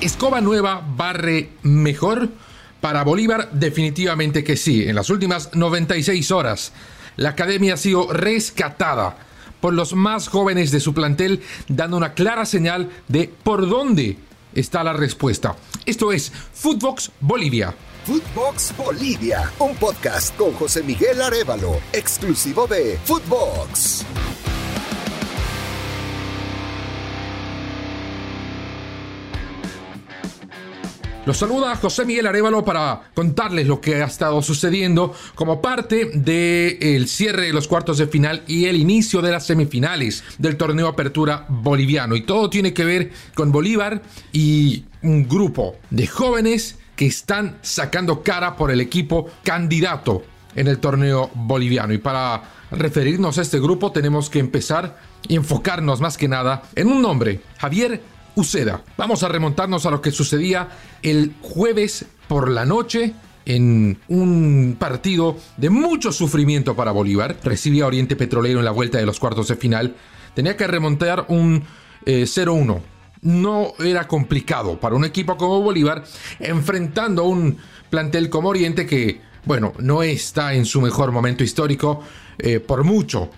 Escoba nueva barre mejor. Para Bolívar definitivamente que sí. En las últimas 96 horas la academia ha sido rescatada por los más jóvenes de su plantel, dando una clara señal de por dónde está la respuesta. Esto es Footbox Bolivia. Footbox Bolivia, un podcast con José Miguel Arevalo, exclusivo de Footbox. Los saluda José Miguel Arevalo para contarles lo que ha estado sucediendo como parte del cierre de los cuartos de final y el inicio de las semifinales del torneo Apertura Boliviano. Y todo tiene que ver con Bolívar y un grupo de jóvenes que están sacando cara por el equipo candidato en el torneo boliviano. Y para referirnos a este grupo tenemos que empezar y enfocarnos más que nada en un nombre, Javier Uceda. Vamos a remontarnos a lo que sucedía el jueves por la noche en un partido de mucho sufrimiento para Bolívar. Recibía Oriente Petrolero en la vuelta de los cuartos de final. Tenía que remontar un 0-1. Eh, no era complicado para un equipo como Bolívar enfrentando a un plantel como Oriente que, bueno, no está en su mejor momento histórico eh, por mucho.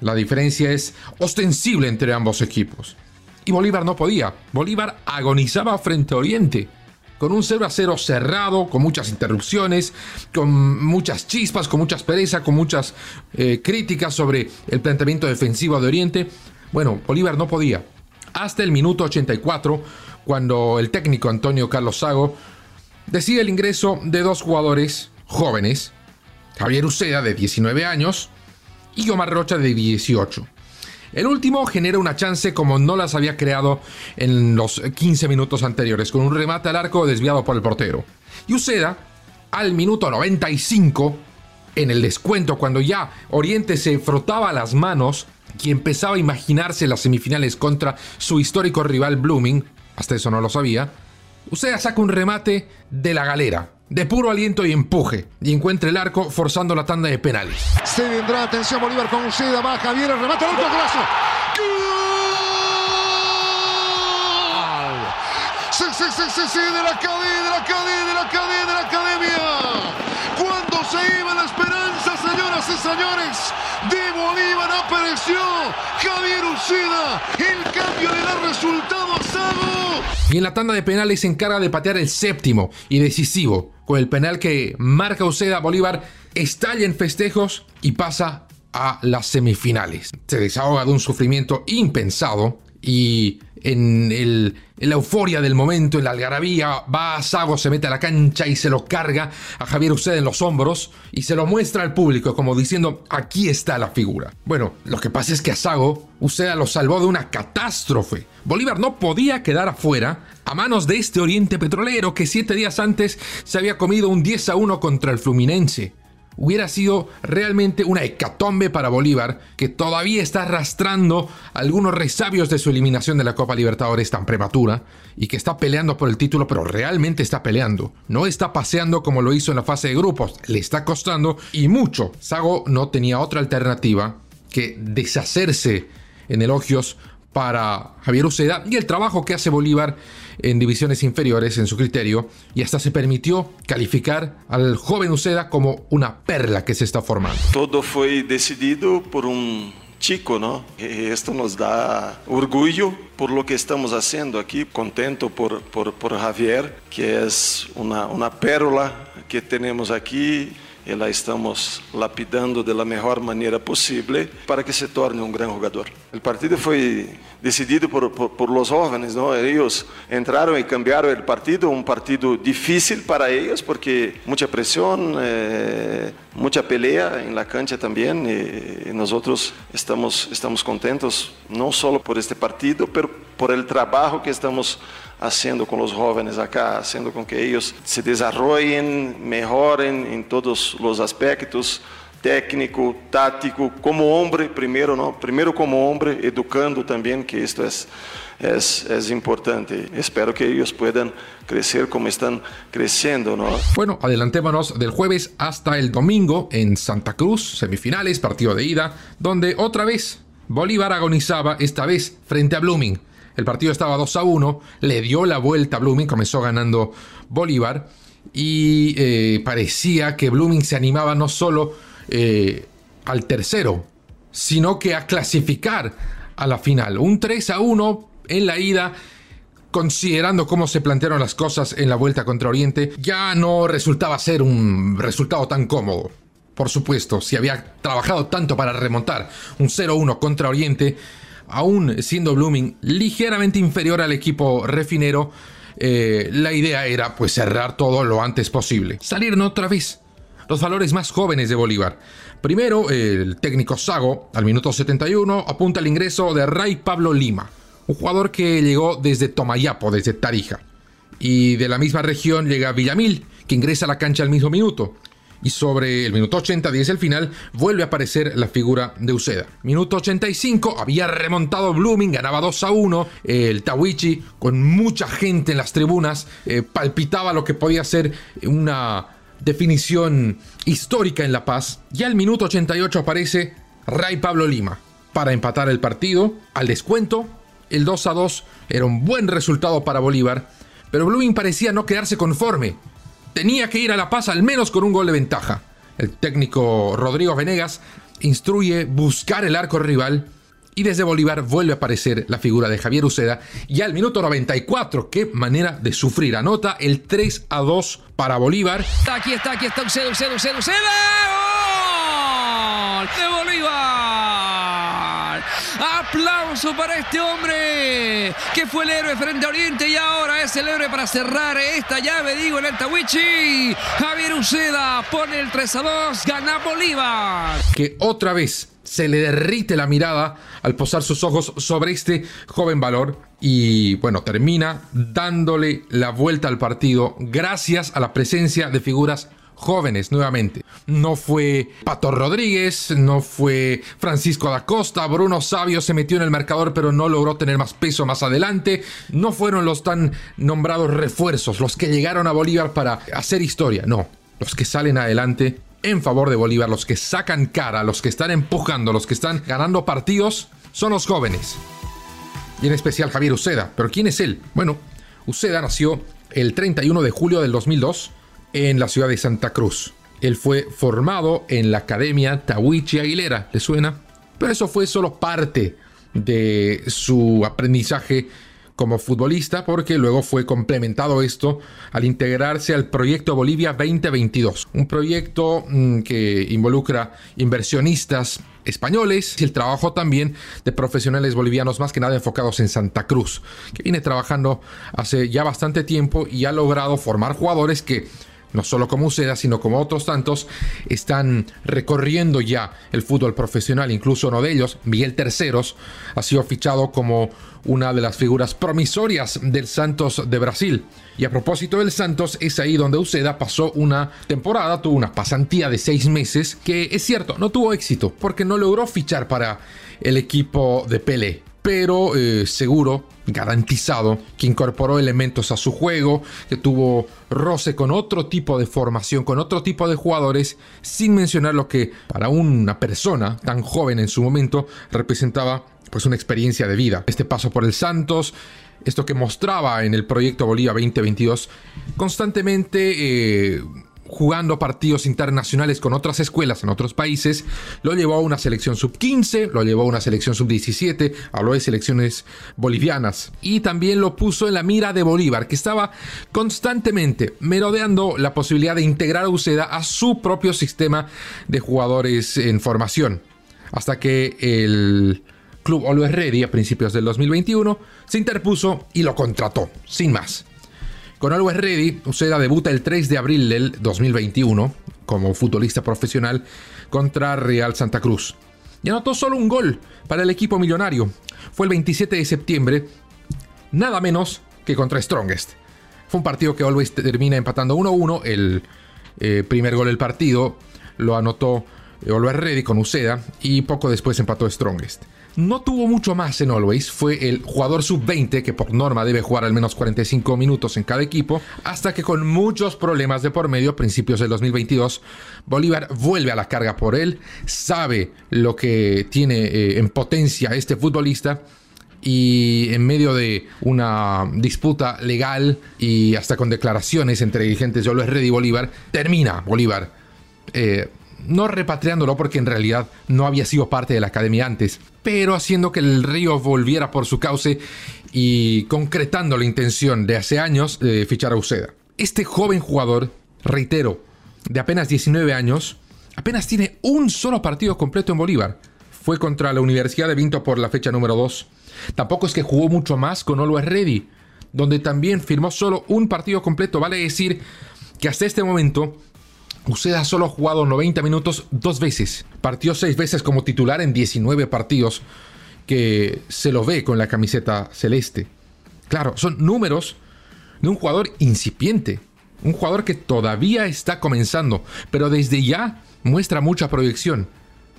La diferencia es ostensible entre ambos equipos. Y Bolívar no podía. Bolívar agonizaba frente a Oriente. Con un 0 a 0 cerrado, con muchas interrupciones, con muchas chispas, con muchas perezas, con muchas eh, críticas sobre el planteamiento defensivo de Oriente. Bueno, Bolívar no podía. Hasta el minuto 84, cuando el técnico Antonio Carlos Sago decide el ingreso de dos jugadores jóvenes, Javier Uceda de 19 años y Omar Rocha de 18. El último genera una chance como no las había creado en los 15 minutos anteriores, con un remate al arco desviado por el portero. Y Uceda, al minuto 95, en el descuento, cuando ya Oriente se frotaba las manos y empezaba a imaginarse las semifinales contra su histórico rival Blooming, hasta eso no lo sabía, Uceda saca un remate de la galera, de puro aliento y empuje y encuentra el arco forzando la tanda de penales. Se vendrá, atención Bolívar con Uceda, va Javier, remate al arco, golazo. ¡Gol! Sí, sí, sí, sí, sí, de la cadena, de la cadena, de la cadena, de la academia. Cuando se iba la esperanza, señoras y señores, de Bolívar apareció Javier Uceda. El cambio le da resultado a. Y en la tanda de penales se encarga de patear el séptimo y decisivo con el penal que marca Uceda, Bolívar estalla en festejos y pasa a las semifinales. Se desahoga de un sufrimiento impensado y en, la euforia del momento, en la algarabía, va a Sago, se mete a la cancha y se lo carga a Javier Uceda en los hombros y se lo muestra al público como diciendo, aquí está la figura. Bueno, lo que pasa es que a Sago, Uceda lo salvó de una catástrofe. Bolívar no podía quedar afuera a manos de este Oriente Petrolero que siete días antes se había comido un 10 a 1 contra el Fluminense hubiera sido realmente una hecatombe para Bolívar, que todavía está arrastrando algunos resabios de su eliminación de la Copa Libertadores tan prematura, y que está peleando por el título, pero realmente está peleando. No está paseando como lo hizo en la fase de grupos, le está costando y mucho. Sago no tenía otra alternativa que deshacerse en elogios para Javier Uceda y el trabajo que hace Bolívar en divisiones inferiores en su criterio y hasta se permitió calificar al joven Uceda como una perla que se está formando. Todo fue decidido por un chico, ¿no? Esto nos da orgullo por lo que estamos haciendo aquí, contento por, por, por Javier, que es una, una pérola que tenemos aquí e la estamos lapidando de la mejor manera posible para que se torne un gran jugador. El partido fue decidido por, por, por los jóvenes, ¿no? Ellos entraron y cambiaron partido, un partido difícil para ellos porque mucha presión, eh, mucha pelea en la cancha también y, y nosotros estamos, estamos contentos no solo por este partido, pero por el trabajo que estamos haciendo con los jóvenes acá, haciendo con que ellos se desarrollen, mejoren en todos los aspectos, técnico, táctico, como hombre primero, ¿no? Primero como hombre, educando también, que esto es, es, es importante. Espero que ellos puedan crecer como están creciendo, ¿no? Bueno, adelantémonos del jueves hasta el domingo en Santa Cruz, semifinales, partido de ida, donde otra vez Bolívar agonizaba, esta vez frente a Blooming El partido estaba 2 a 1, le dio la vuelta a Blooming, comenzó ganando Bolívar y eh, parecía que Blooming se animaba no solo eh, al tercero, sino que a clasificar a la final. Un 3 a 1 en la ida considerando cómo se plantearon las cosas en la vuelta contra Oriente, ya no resultaba ser un resultado tan cómodo. Por supuesto, si había trabajado tanto para remontar un 0-1 contra Oriente, aún siendo Blooming ligeramente inferior al equipo refinero, eh, la idea era pues cerrar todo lo antes posible. Salieron otra vez los valores más jóvenes de Bolívar. Primero, el técnico Sago, al minuto 71, apunta el ingreso de Ray Pablo Lima, un jugador que llegó desde Tomayapo, desde Tarija. Y de la misma región llega Villamil, que ingresa a la cancha al mismo minuto. Y sobre el minuto 80, 10 el final, vuelve a aparecer la figura de Uceda. Minuto 85, había remontado Blooming, ganaba 2 a 1. El Tawichi, con mucha gente en las tribunas, eh, palpitaba lo que podía ser una definición histórica en La Paz. Ya al minuto 88 aparece Ray Pablo Lima para empatar el partido. Al descuento, el 2 a 2 era un buen resultado para Bolívar, pero Blooming parecía no quedarse conforme. Tenía que ir a La Paz al menos con un gol de ventaja. El técnico Rodrigo Venegas instruye buscar el arco rival y desde Bolívar vuelve a aparecer la figura de Javier Uceda y al minuto 94, qué manera de sufrir, anota el 3 a 2 para Bolívar. Aquí está, aquí está Uceda, Uceda, Uceda, Uceda. ¡Gol! De Bolívar. Aplauso para este hombre que fue el héroe frente a Oriente y ahora es el héroe para cerrar esta llave, digo, el Altawichi. Javier Uceda pone el 3 a 2, gana Bolívar. Que otra vez se le derrite la mirada al posar sus ojos sobre este joven valor y bueno, termina dándole la vuelta al partido gracias a la presencia de figuras jóvenes nuevamente. No fue Pato Rodríguez, no fue Francisco da Costa, Bruno Sabio se metió en el marcador pero no logró tener más peso más adelante. No fueron los tan nombrados refuerzos los que llegaron a Bolívar para hacer historia, no. Los que salen adelante en favor de Bolívar, los que sacan cara, los que están empujando, los que están ganando partidos, son los jóvenes. Y en especial Javier Uceda. ¿Pero quién es él? Bueno, Uceda nació el 31 de julio del 2002 en la ciudad de Santa Cruz. Él fue formado en la Academia Tawichi Aguilera, ¿le suena? Pero eso fue solo parte de su aprendizaje como futbolista porque luego fue complementado esto al integrarse al proyecto Bolivia 2022, un proyecto mm, que involucra inversionistas españoles y el trabajo también de profesionales bolivianos más que nada enfocados en Santa Cruz, que viene trabajando hace ya bastante tiempo y ha logrado formar jugadores que no solo como Uceda, sino como otros tantos, están recorriendo ya el fútbol profesional. Incluso uno de ellos, Miguel Terceros, ha sido fichado como una de las figuras promisorias del Santos de Brasil. Y a propósito del Santos, es ahí donde Uceda pasó una temporada, tuvo una pasantía de seis meses, que es cierto, no tuvo éxito, porque no logró fichar para el equipo de Pelé pero eh, seguro, garantizado, que incorporó elementos a su juego, que tuvo roce con otro tipo de formación, con otro tipo de jugadores, sin mencionar lo que para una persona tan joven en su momento representaba pues una experiencia de vida. Este paso por el Santos, esto que mostraba en el proyecto Bolivia 2022, constantemente... Eh, jugando partidos internacionales con otras escuelas en otros países, lo llevó a una selección sub-15, lo llevó a una selección sub-17, habló de selecciones bolivianas y también lo puso en la mira de Bolívar, que estaba constantemente merodeando la posibilidad de integrar a Uceda a su propio sistema de jugadores en formación, hasta que el club Always Ready a principios del 2021 se interpuso y lo contrató, sin más. Con Always Ready, Uceda debuta el 3 de abril del 2021 como futbolista profesional contra Real Santa Cruz. Y anotó solo un gol para el equipo millonario. Fue el 27 de septiembre, nada menos que contra Strongest. Fue un partido que Always termina empatando 1-1. El eh, primer gol del partido lo anotó Always Ready con Uceda y poco después empató Strongest. No tuvo mucho más en Always, fue el jugador sub-20 que por norma debe jugar al menos 45 minutos en cada equipo, hasta que con muchos problemas de por medio, principios del 2022, Bolívar vuelve a la carga por él, sabe lo que tiene eh, en potencia este futbolista y en medio de una disputa legal y hasta con declaraciones entre dirigentes de Always Ready y Bolívar, termina Bolívar. Eh, no repatriándolo porque en realidad no había sido parte de la academia antes, pero haciendo que el río volviera por su cauce y concretando la intención de hace años de fichar a Uceda. Este joven jugador, reitero, de apenas 19 años, apenas tiene un solo partido completo en Bolívar. Fue contra la Universidad de Vinto por la fecha número 2. Tampoco es que jugó mucho más con Always Ready, donde también firmó solo un partido completo. Vale decir que hasta este momento Uceda solo jugado 90 minutos dos veces. Partió seis veces como titular en 19 partidos que se lo ve con la camiseta celeste. Claro, son números de un jugador incipiente. Un jugador que todavía está comenzando, pero desde ya muestra mucha proyección.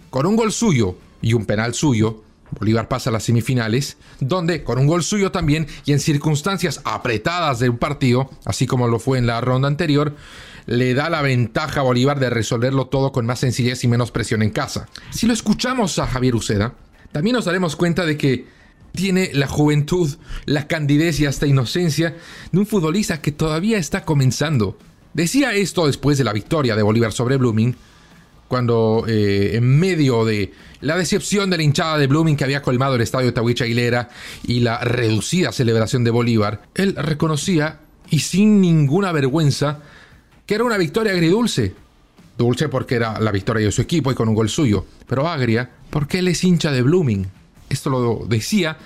Con un gol suyo y un penal suyo, Bolívar pasa a las semifinales, donde con un gol suyo también y en circunstancias apretadas de un partido, así como lo fue en la ronda anterior, le da la ventaja a Bolívar de resolverlo todo con más sencillez y menos presión en casa. Si lo escuchamos a Javier Uceda, también nos daremos cuenta de que tiene la juventud, la candidez y hasta inocencia de un futbolista que todavía está comenzando. Decía esto después de la victoria de Bolívar sobre Blooming, cuando eh, en medio de la decepción de la hinchada de Blooming que había colmado el estadio Tahuicha Aguilera y la reducida celebración de Bolívar, él reconocía y sin ninguna vergüenza era una victoria agridulce. Dulce porque era la victoria de su equipo y con un gol suyo, pero agria porque él es hincha de Blooming. Esto lo decía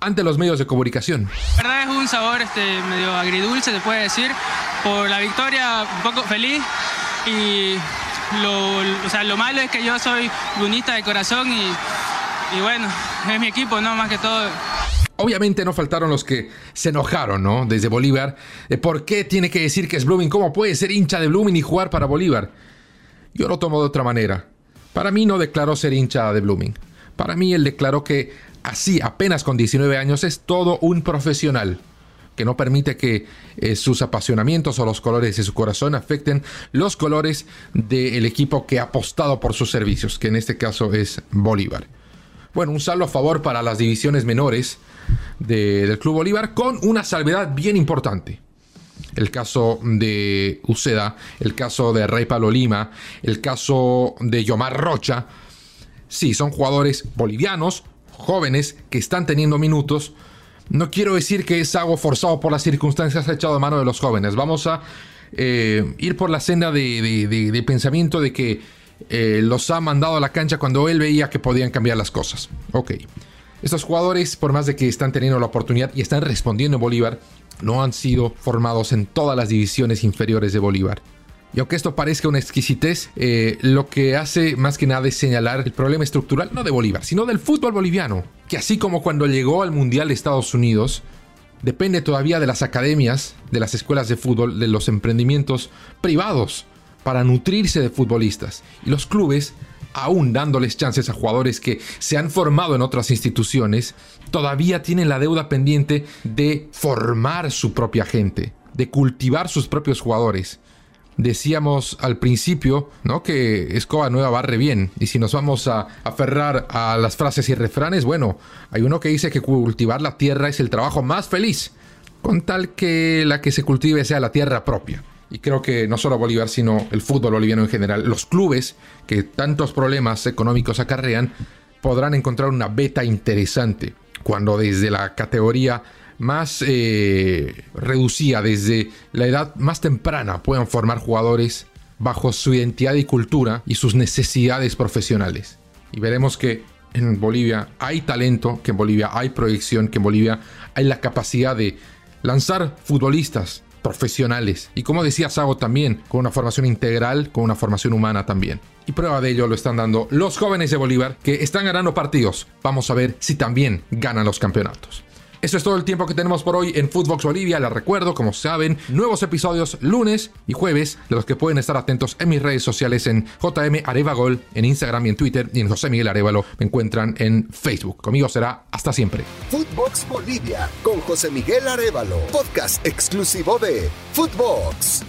ante los medios de comunicación. La verdad es un sabor este, medio agridulce, se puede decir, por la victoria un poco feliz y lo, o sea, lo malo es que yo soy lunista de corazón y, y bueno, es mi equipo, ¿no? Más que todo. Obviamente no faltaron los que se enojaron, ¿no? Desde Bolívar. ¿Por qué tiene que decir que es Blooming? ¿Cómo puede ser hincha de Blooming y jugar para Bolívar? Yo lo tomo de otra manera. Para mí no declaró ser hincha de Blooming. Para mí él declaró que así, apenas con 19 años, es todo un profesional que no permite que eh, sus apasionamientos o los colores de su corazón afecten los colores del equipo que ha apostado por sus servicios, que en este caso es Bolívar. Bueno, un saldo a favor para las divisiones menores del Club Bolívar con una salvedad bien importante. El caso de Uceda, el caso de Rey Palo Lima, el caso de Yomar Rocha. Sí, son jugadores bolivianos, jóvenes, que están teniendo minutos. No quiero decir que es algo forzado por las circunstancias echado a mano de los jóvenes. Vamos a eh, ir por la senda de, pensamiento de que eh, los ha mandado a la cancha cuando él veía que podían cambiar las cosas. Ok. Estos jugadores, por más de que están teniendo la oportunidad y están respondiendo en Bolívar, no han sido formados en todas las divisiones inferiores de Bolívar. Y aunque esto parezca una exquisitez, eh, lo que hace más que nada es señalar el problema estructural no de Bolívar, sino del fútbol boliviano, que así como cuando llegó al Mundial de Estados Unidos, depende todavía de las academias, de las escuelas de fútbol, de los emprendimientos privados para nutrirse de futbolistas. Y los clubes aún dándoles chances a jugadores que se han formado en otras instituciones, todavía tienen la deuda pendiente de formar su propia gente, de cultivar sus propios jugadores. Decíamos al principio, ¿no? Que Escoba Nueva barre bien. Y si nos vamos a aferrar a las frases y refranes, bueno, hay uno que dice que cultivar la tierra es el trabajo más feliz, con tal que la que se cultive sea la tierra propia y creo que no solo Bolívar, sino el fútbol boliviano en general, los clubes que tantos problemas económicos acarrean, podrán encontrar una beta interesante cuando desde la categoría más eh, reducida, desde la edad más temprana, puedan formar jugadores bajo su identidad y cultura y sus necesidades profesionales. Y veremos que en Bolivia hay talento, que en Bolivia hay proyección, que en Bolivia hay la capacidad de lanzar futbolistas profesionales. Y como decía Sago también, con una formación integral, con una formación humana también. Y prueba de ello lo están dando los jóvenes de Bolívar que están ganando partidos. Vamos a ver si también ganan los campeonatos. Eso es todo el tiempo que tenemos por hoy en Footbox Bolivia. Les recuerdo, como saben, nuevos episodios lunes y jueves, de los que pueden estar atentos en mis redes sociales en JM Arevagol, en Instagram y en Twitter, y en José Miguel Arevalo me encuentran en Facebook. Conmigo será hasta siempre. Footbox Bolivia con José Miguel Arevalo, podcast exclusivo de Footbox.